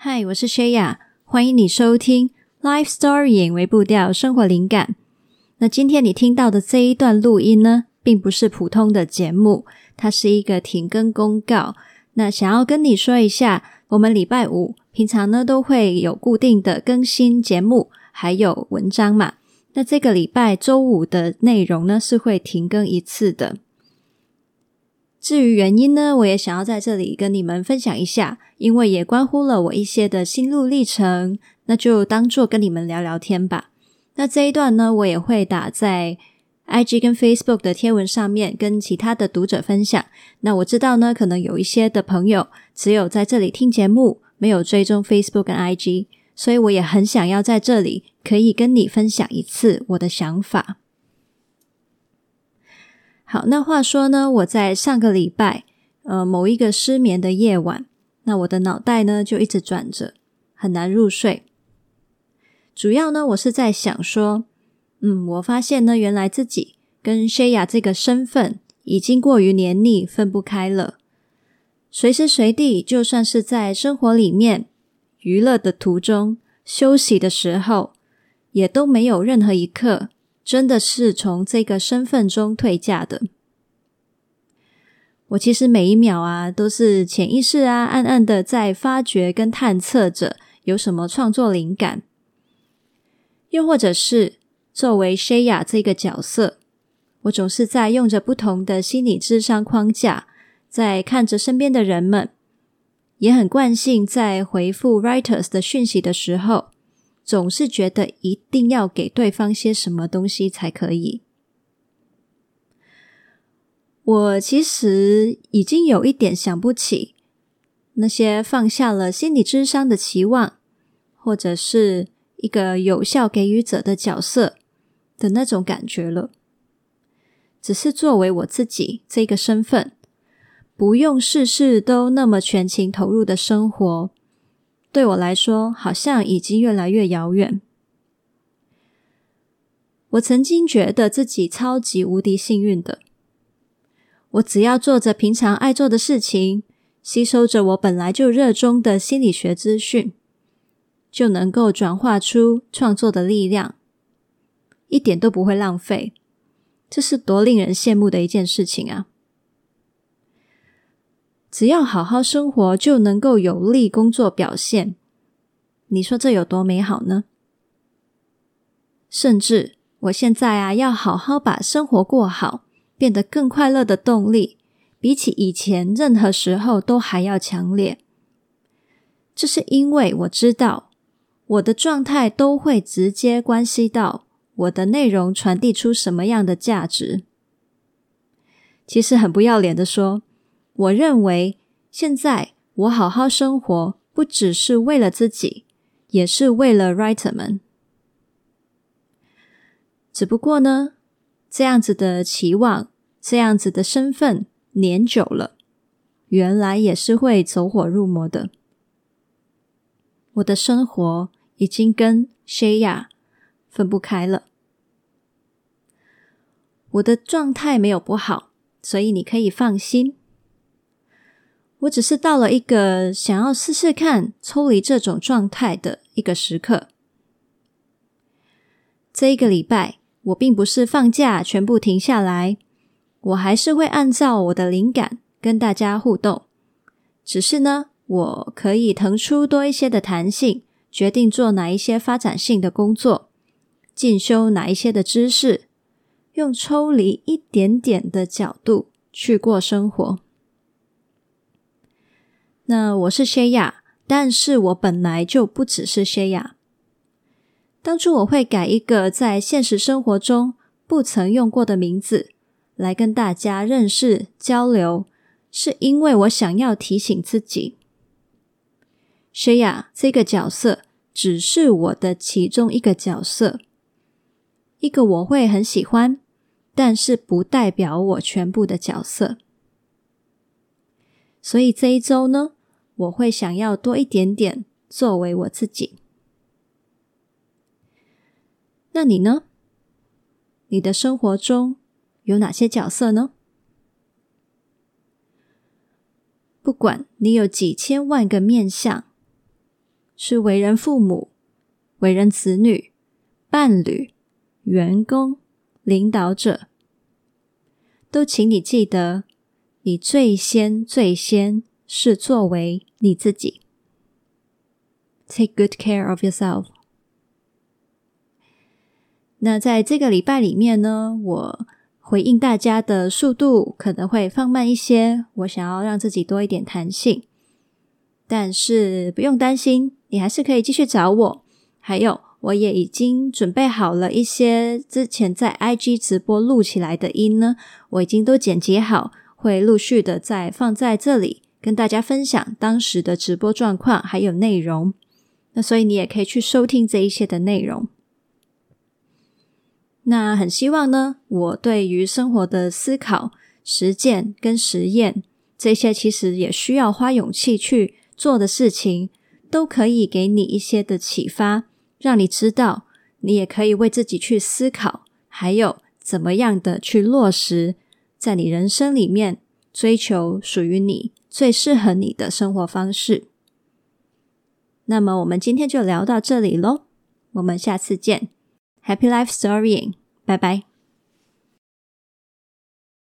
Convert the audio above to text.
嗨，我是薛雅，欢迎你收听《Life Story》为步调生活灵感。那今天你听到的这一段录音呢，并不是普通的节目，它是一个停更公告。那想要跟你说一下，我们礼拜五平常呢都会有固定的更新节目，还有文章嘛。那这个礼拜周五的内容呢是会停更一次的。至于原因呢，我也想要在这里跟你们分享一下，因为也关乎了我一些的心路历程，那就当做跟你们聊聊天吧。那这一段呢，我也会打在 IG 跟 Facebook 的贴文上面，跟其他的读者分享。那我知道呢，可能有一些的朋友只有在这里听节目，没有追踪 Facebook 跟 IG，所以我也很想要在这里可以跟你分享一次我的想法。好，那话说呢，我在上个礼拜，呃，某一个失眠的夜晚，那我的脑袋呢就一直转着，很难入睡。主要呢，我是在想说，嗯，我发现呢，原来自己跟 Shaya 这个身份已经过于黏腻，分不开了。随时随地，就算是在生活里面、娱乐的途中、休息的时候，也都没有任何一刻。真的是从这个身份中退下的。我其实每一秒啊，都是潜意识啊，暗暗的在发掘跟探测着有什么创作灵感，又或者是作为 Shaya 这个角色，我总是在用着不同的心理智商框架，在看着身边的人们，也很惯性在回复 writers 的讯息的时候。总是觉得一定要给对方些什么东西才可以。我其实已经有一点想不起那些放下了心理智商的期望，或者是一个有效给予者的角色的那种感觉了。只是作为我自己这个身份，不用事事都那么全情投入的生活。对我来说，好像已经越来越遥远。我曾经觉得自己超级无敌幸运的，我只要做着平常爱做的事情，吸收着我本来就热衷的心理学资讯，就能够转化出创作的力量，一点都不会浪费。这是多令人羡慕的一件事情啊！只要好好生活，就能够有利工作表现。你说这有多美好呢？甚至我现在啊，要好好把生活过好，变得更快乐的动力，比起以前任何时候都还要强烈。这是因为我知道，我的状态都会直接关系到我的内容传递出什么样的价值。其实很不要脸的说。我认为，现在我好好生活，不只是为了自己，也是为了 writer 们。只不过呢，这样子的期望，这样子的身份，年久了，原来也是会走火入魔的。我的生活已经跟 Shaya 分不开了。我的状态没有不好，所以你可以放心。我只是到了一个想要试试看抽离这种状态的一个时刻。这一个礼拜，我并不是放假全部停下来，我还是会按照我的灵感跟大家互动。只是呢，我可以腾出多一些的弹性，决定做哪一些发展性的工作，进修哪一些的知识，用抽离一点点的角度去过生活。那我是谢亚但是我本来就不只是谢亚。当初我会改一个在现实生活中不曾用过的名字来跟大家认识交流，是因为我想要提醒自己谢亚这个角色只是我的其中一个角色，一个我会很喜欢，但是不代表我全部的角色。所以这一周呢，我会想要多一点点作为我自己。那你呢？你的生活中有哪些角色呢？不管你有几千万个面相，是为人父母、为人子女、伴侣、员工、领导者，都请你记得，你最先最先是作为你自己。Take good care of yourself。那在这个礼拜里面呢，我回应大家的速度可能会放慢一些，我想要让自己多一点弹性。但是不用担心，你还是可以继续找我。还有，我也已经准备好了一些之前在 IG 直播录起来的音呢，我已经都剪辑好，会陆续的再放在这里跟大家分享当时的直播状况还有内容。那所以你也可以去收听这一些的内容。那很希望呢，我对于生活的思考、实践跟实验这些，其实也需要花勇气去做的事情，都可以给你一些的启发，让你知道，你也可以为自己去思考，还有怎么样的去落实，在你人生里面追求属于你最适合你的生活方式。那么我们今天就聊到这里喽，我们下次见，Happy Life Storying，拜拜。